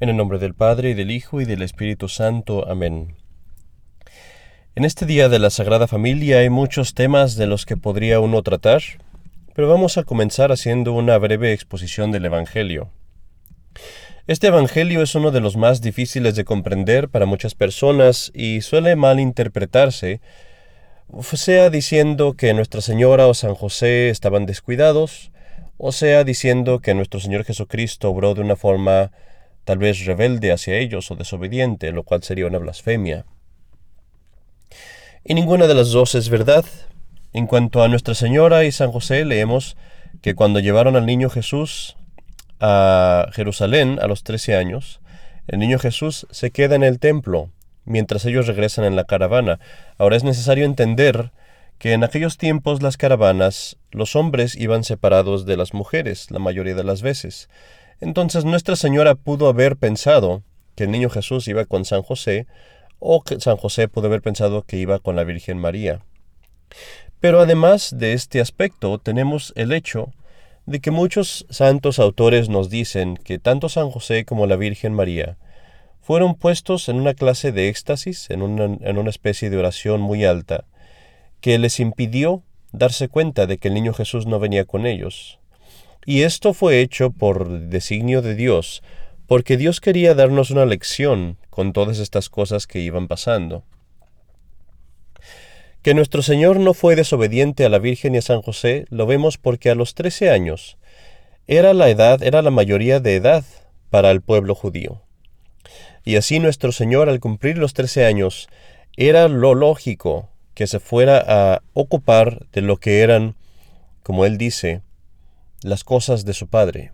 En el nombre del Padre, y del Hijo, y del Espíritu Santo. Amén. En este día de la Sagrada Familia hay muchos temas de los que podría uno tratar, pero vamos a comenzar haciendo una breve exposición del Evangelio. Este Evangelio es uno de los más difíciles de comprender para muchas personas y suele malinterpretarse, sea diciendo que Nuestra Señora o San José estaban descuidados, o sea diciendo que nuestro Señor Jesucristo obró de una forma tal vez rebelde hacia ellos o desobediente, lo cual sería una blasfemia. Y ninguna de las dos es verdad. En cuanto a Nuestra Señora y San José, leemos que cuando llevaron al niño Jesús a Jerusalén a los trece años, el niño Jesús se queda en el templo mientras ellos regresan en la caravana. Ahora es necesario entender que en aquellos tiempos las caravanas los hombres iban separados de las mujeres la mayoría de las veces. Entonces Nuestra Señora pudo haber pensado que el niño Jesús iba con San José, o que San José pudo haber pensado que iba con la Virgen María. Pero además de este aspecto tenemos el hecho de que muchos santos autores nos dicen que tanto San José como la Virgen María fueron puestos en una clase de éxtasis, en una, en una especie de oración muy alta, que les impidió darse cuenta de que el niño Jesús no venía con ellos. Y esto fue hecho por designio de Dios, porque Dios quería darnos una lección con todas estas cosas que iban pasando. Que nuestro Señor no fue desobediente a la Virgen y a San José lo vemos porque a los trece años era la edad, era la mayoría de edad para el pueblo judío. Y así nuestro Señor al cumplir los trece años era lo lógico que se fuera a ocupar de lo que eran, como él dice, las cosas de su Padre.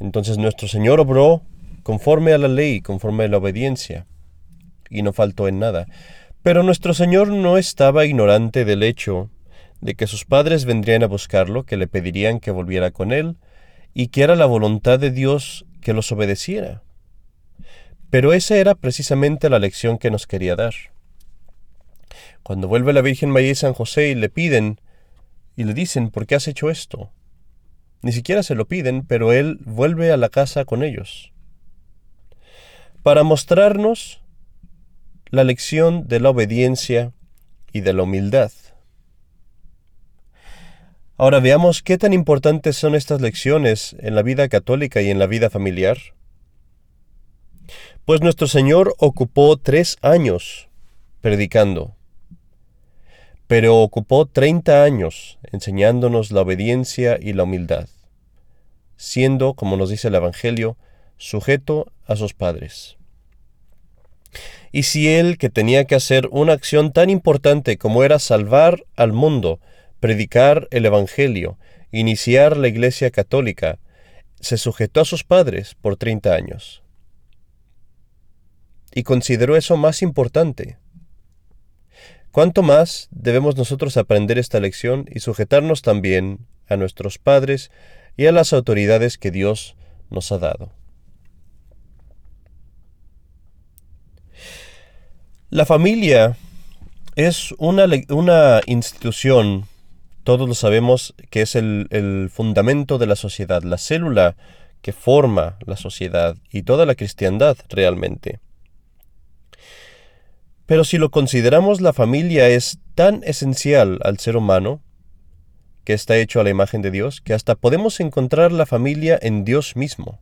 Entonces nuestro Señor obró conforme a la ley, conforme a la obediencia, y no faltó en nada. Pero nuestro Señor no estaba ignorante del hecho de que sus padres vendrían a buscarlo, que le pedirían que volviera con él, y que era la voluntad de Dios que los obedeciera. Pero esa era precisamente la lección que nos quería dar. Cuando vuelve la Virgen María y San José y le piden y le dicen, ¿por qué has hecho esto? Ni siquiera se lo piden, pero él vuelve a la casa con ellos. Para mostrarnos la lección de la obediencia y de la humildad. Ahora veamos qué tan importantes son estas lecciones en la vida católica y en la vida familiar. Pues nuestro Señor ocupó tres años predicando pero ocupó treinta años enseñándonos la obediencia y la humildad, siendo, como nos dice el Evangelio, sujeto a sus padres. Y si él, que tenía que hacer una acción tan importante como era salvar al mundo, predicar el Evangelio, iniciar la Iglesia católica, se sujetó a sus padres por treinta años. Y consideró eso más importante ¿Cuánto más debemos nosotros aprender esta lección y sujetarnos también a nuestros padres y a las autoridades que Dios nos ha dado? La familia es una, una institución, todos lo sabemos, que es el, el fundamento de la sociedad, la célula que forma la sociedad y toda la cristiandad realmente. Pero si lo consideramos, la familia es tan esencial al ser humano, que está hecho a la imagen de Dios, que hasta podemos encontrar la familia en Dios mismo.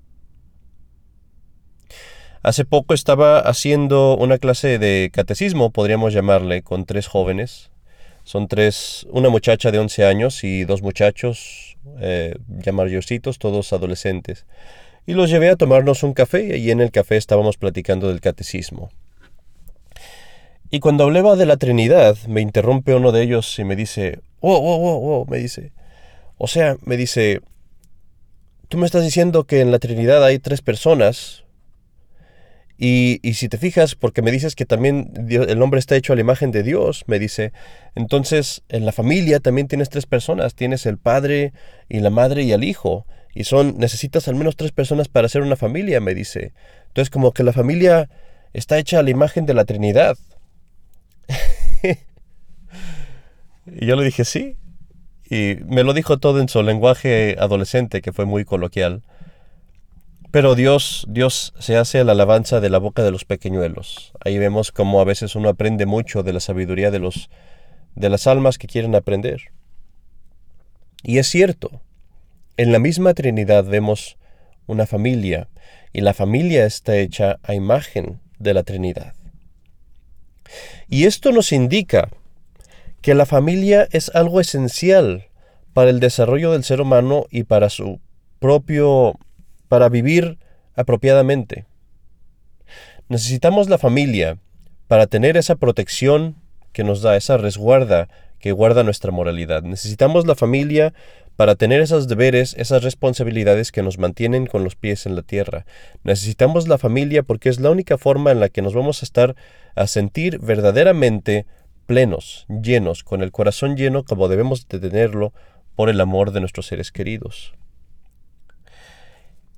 Hace poco estaba haciendo una clase de catecismo, podríamos llamarle, con tres jóvenes. Son tres, una muchacha de 11 años y dos muchachos, eh, ya todos adolescentes. Y los llevé a tomarnos un café y en el café estábamos platicando del catecismo. Y cuando hablaba de la Trinidad, me interrumpe uno de ellos y me dice, oh, oh, oh, oh, me dice, o sea, me dice, tú me estás diciendo que en la Trinidad hay tres personas, y, y, si te fijas, porque me dices que también el hombre está hecho a la imagen de Dios, me dice, entonces en la familia también tienes tres personas, tienes el padre y la madre y el hijo, y son, necesitas al menos tres personas para hacer una familia, me dice. Entonces como que la familia está hecha a la imagen de la Trinidad. Y yo le dije sí. Y me lo dijo todo en su lenguaje adolescente, que fue muy coloquial. Pero Dios, Dios se hace la alabanza de la boca de los pequeñuelos. Ahí vemos cómo a veces uno aprende mucho de la sabiduría de los de las almas que quieren aprender. Y es cierto, en la misma Trinidad vemos una familia, y la familia está hecha a imagen de la Trinidad. Y esto nos indica que la familia es algo esencial para el desarrollo del ser humano y para su propio para vivir apropiadamente. Necesitamos la familia para tener esa protección que nos da, esa resguarda que guarda nuestra moralidad. Necesitamos la familia para tener esos deberes, esas responsabilidades que nos mantienen con los pies en la tierra. Necesitamos la familia porque es la única forma en la que nos vamos a estar a sentir verdaderamente plenos, llenos, con el corazón lleno como debemos de tenerlo por el amor de nuestros seres queridos.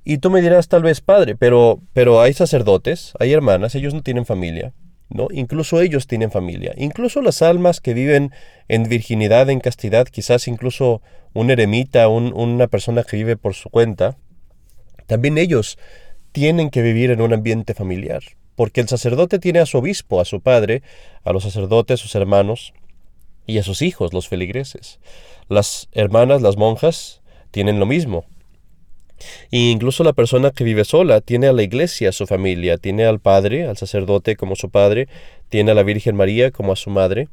Y tú me dirás tal vez, padre, pero, pero hay sacerdotes, hay hermanas, ellos no tienen familia, ¿no? Incluso ellos tienen familia. Incluso las almas que viven en virginidad, en castidad, quizás incluso un eremita, una persona que vive por su cuenta, también ellos tienen que vivir en un ambiente familiar. Porque el sacerdote tiene a su obispo, a su padre, a los sacerdotes, sus hermanos y a sus hijos, los feligreses. Las hermanas, las monjas, tienen lo mismo. Y incluso la persona que vive sola tiene a la iglesia, a su familia, tiene al Padre, al sacerdote como su Padre, tiene a la Virgen María como a su Madre,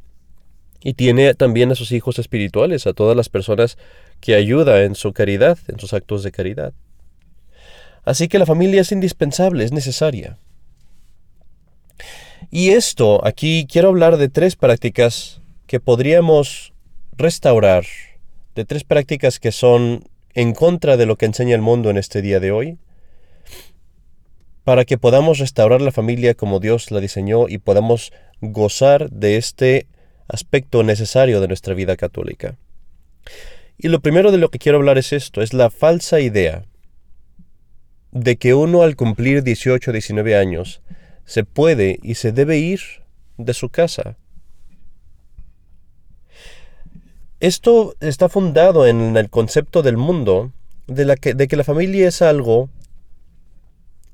y tiene también a sus hijos espirituales, a todas las personas que ayuda en su caridad, en sus actos de caridad. Así que la familia es indispensable, es necesaria. Y esto, aquí quiero hablar de tres prácticas que podríamos restaurar, de tres prácticas que son en contra de lo que enseña el mundo en este día de hoy, para que podamos restaurar la familia como Dios la diseñó y podamos gozar de este aspecto necesario de nuestra vida católica. Y lo primero de lo que quiero hablar es esto, es la falsa idea de que uno al cumplir 18 o 19 años se puede y se debe ir de su casa Esto está fundado en el concepto del mundo de, la que, de que la familia es algo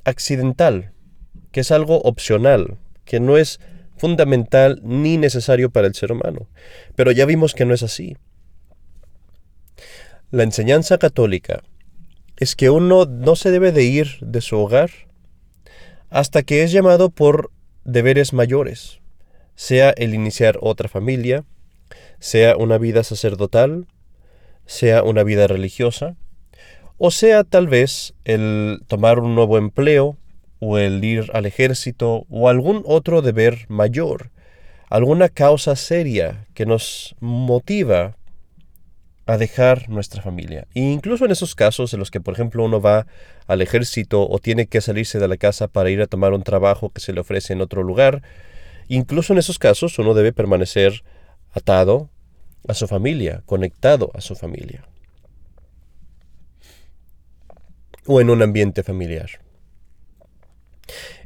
accidental, que es algo opcional, que no es fundamental ni necesario para el ser humano. Pero ya vimos que no es así. La enseñanza católica es que uno no se debe de ir de su hogar hasta que es llamado por deberes mayores, sea el iniciar otra familia, sea una vida sacerdotal, sea una vida religiosa, o sea tal vez el tomar un nuevo empleo, o el ir al ejército, o algún otro deber mayor, alguna causa seria que nos motiva a dejar nuestra familia. E incluso en esos casos en los que, por ejemplo, uno va al ejército o tiene que salirse de la casa para ir a tomar un trabajo que se le ofrece en otro lugar, incluso en esos casos uno debe permanecer atado a su familia, conectado a su familia. O en un ambiente familiar.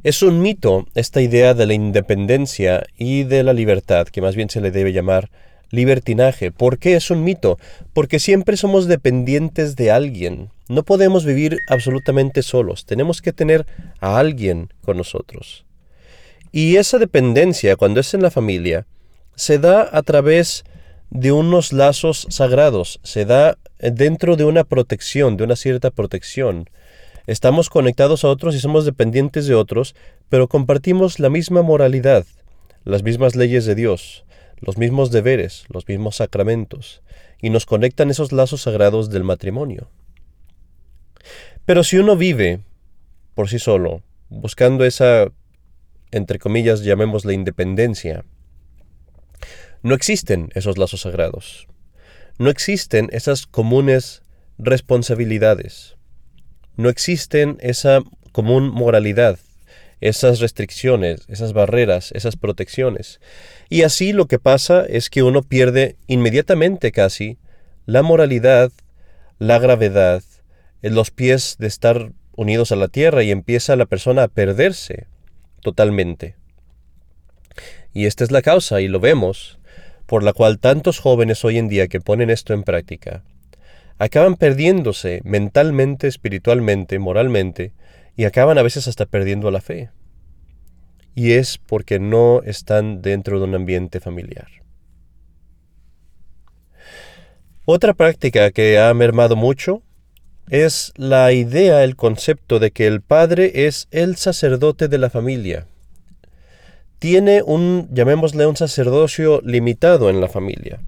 Es un mito esta idea de la independencia y de la libertad, que más bien se le debe llamar libertinaje. ¿Por qué es un mito? Porque siempre somos dependientes de alguien. No podemos vivir absolutamente solos. Tenemos que tener a alguien con nosotros. Y esa dependencia, cuando es en la familia, se da a través de unos lazos sagrados, se da dentro de una protección, de una cierta protección. Estamos conectados a otros y somos dependientes de otros, pero compartimos la misma moralidad, las mismas leyes de Dios, los mismos deberes, los mismos sacramentos, y nos conectan esos lazos sagrados del matrimonio. Pero si uno vive por sí solo, buscando esa, entre comillas, llamémosla independencia, no existen esos lazos sagrados. No existen esas comunes responsabilidades. No existen esa común moralidad, esas restricciones, esas barreras, esas protecciones. Y así lo que pasa es que uno pierde inmediatamente casi la moralidad, la gravedad, en los pies de estar unidos a la tierra y empieza la persona a perderse totalmente. Y esta es la causa, y lo vemos, por la cual tantos jóvenes hoy en día que ponen esto en práctica acaban perdiéndose mentalmente, espiritualmente, moralmente, y acaban a veces hasta perdiendo la fe. Y es porque no están dentro de un ambiente familiar. Otra práctica que ha mermado mucho es la idea, el concepto de que el padre es el sacerdote de la familia. Tiene un, llamémosle, un sacerdocio limitado en la familia.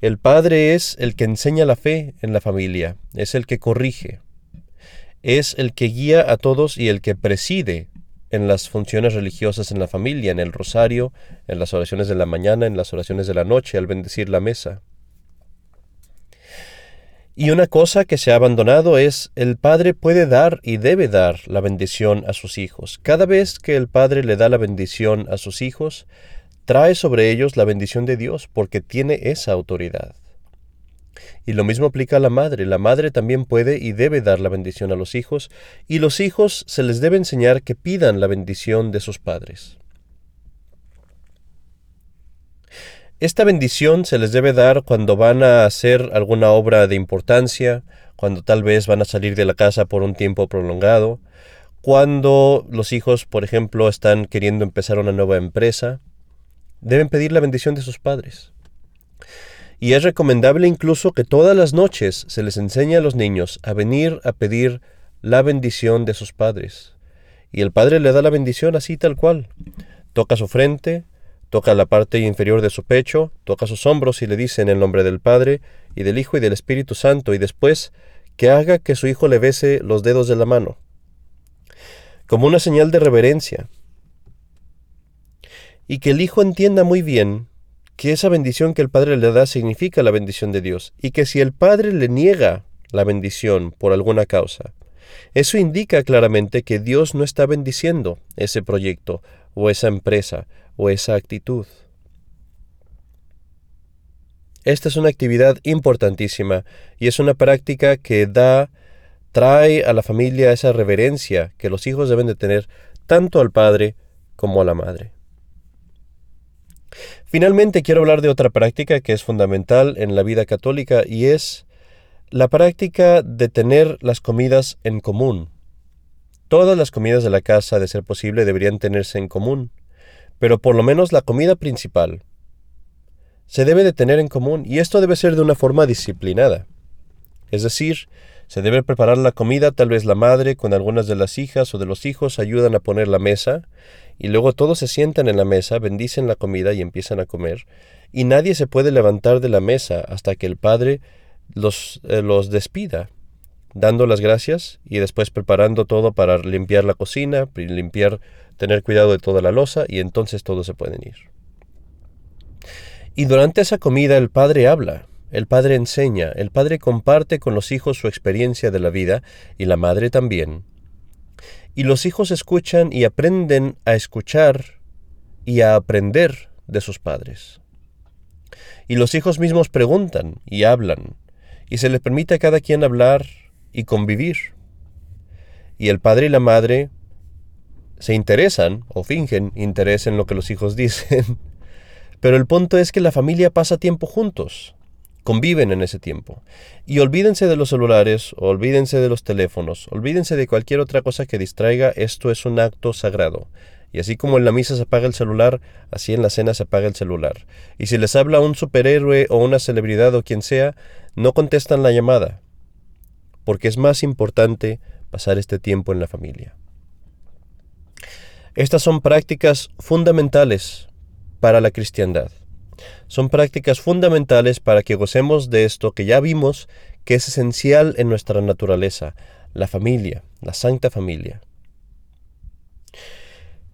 El padre es el que enseña la fe en la familia, es el que corrige, es el que guía a todos y el que preside en las funciones religiosas en la familia, en el rosario, en las oraciones de la mañana, en las oraciones de la noche, al bendecir la mesa. Y una cosa que se ha abandonado es el padre puede dar y debe dar la bendición a sus hijos. Cada vez que el padre le da la bendición a sus hijos, trae sobre ellos la bendición de Dios porque tiene esa autoridad. Y lo mismo aplica a la madre. La madre también puede y debe dar la bendición a los hijos, y los hijos se les debe enseñar que pidan la bendición de sus padres. Esta bendición se les debe dar cuando van a hacer alguna obra de importancia, cuando tal vez van a salir de la casa por un tiempo prolongado, cuando los hijos, por ejemplo, están queriendo empezar una nueva empresa, deben pedir la bendición de sus padres. Y es recomendable incluso que todas las noches se les enseñe a los niños a venir a pedir la bendición de sus padres. Y el padre le da la bendición así tal cual. Toca su frente, toca la parte inferior de su pecho, toca sus hombros y le dice en el nombre del Padre y del Hijo y del Espíritu Santo y después que haga que su hijo le bese los dedos de la mano, como una señal de reverencia, y que el Hijo entienda muy bien que esa bendición que el Padre le da significa la bendición de Dios, y que si el Padre le niega la bendición por alguna causa, eso indica claramente que Dios no está bendiciendo ese proyecto o esa empresa o esa actitud. Esta es una actividad importantísima y es una práctica que da, trae a la familia esa reverencia que los hijos deben de tener tanto al padre como a la madre. Finalmente quiero hablar de otra práctica que es fundamental en la vida católica y es la práctica de tener las comidas en común. Todas las comidas de la casa, de ser posible, deberían tenerse en común, pero por lo menos la comida principal se debe de tener en común y esto debe ser de una forma disciplinada. Es decir, se debe preparar la comida, tal vez la madre con algunas de las hijas o de los hijos ayudan a poner la mesa y luego todos se sientan en la mesa, bendicen la comida y empiezan a comer, y nadie se puede levantar de la mesa hasta que el Padre los, eh, los despida, dando las gracias y después preparando todo para limpiar la cocina, limpiar, tener cuidado de toda la losa, y entonces todos se pueden ir. Y durante esa comida el Padre habla, el Padre enseña, el Padre comparte con los hijos su experiencia de la vida, y la Madre también, y los hijos escuchan y aprenden a escuchar y a aprender de sus padres. Y los hijos mismos preguntan y hablan, y se les permite a cada quien hablar y convivir. Y el padre y la madre se interesan o fingen interés en lo que los hijos dicen, pero el punto es que la familia pasa tiempo juntos, conviven en ese tiempo. Y olvídense de los celulares, olvídense de los teléfonos, olvídense de cualquier otra cosa que distraiga, esto es un acto sagrado. Y así como en la misa se apaga el celular, así en la cena se apaga el celular. Y si les habla un superhéroe o una celebridad o quien sea, no contestan la llamada, porque es más importante pasar este tiempo en la familia. Estas son prácticas fundamentales para la cristiandad. Son prácticas fundamentales para que gocemos de esto que ya vimos que es esencial en nuestra naturaleza, la familia, la santa familia.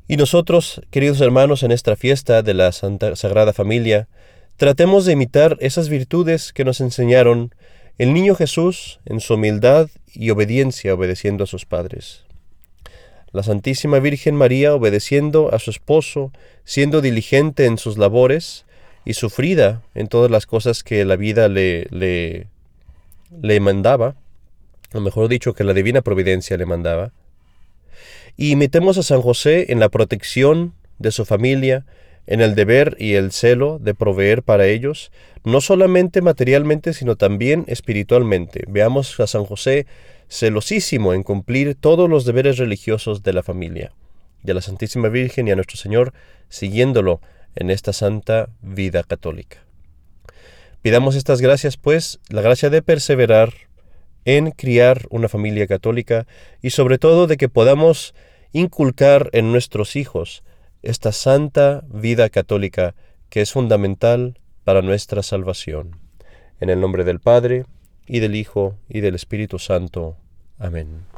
Y nosotros, queridos hermanos, en esta fiesta de la Santa Sagrada Familia, tratemos de imitar esas virtudes que nos enseñaron el niño Jesús en su humildad y obediencia obedeciendo a sus padres. La Santísima Virgen María obedeciendo a su esposo, siendo diligente en sus labores, y sufrida en todas las cosas que la vida le, le, le mandaba, o mejor dicho, que la divina providencia le mandaba. Y imitemos a San José en la protección de su familia, en el deber y el celo de proveer para ellos, no solamente materialmente, sino también espiritualmente. Veamos a San José celosísimo en cumplir todos los deberes religiosos de la familia, a la Santísima Virgen y a nuestro Señor siguiéndolo en esta santa vida católica. Pidamos estas gracias, pues, la gracia de perseverar en criar una familia católica y sobre todo de que podamos inculcar en nuestros hijos esta santa vida católica que es fundamental para nuestra salvación. En el nombre del Padre, y del Hijo, y del Espíritu Santo. Amén.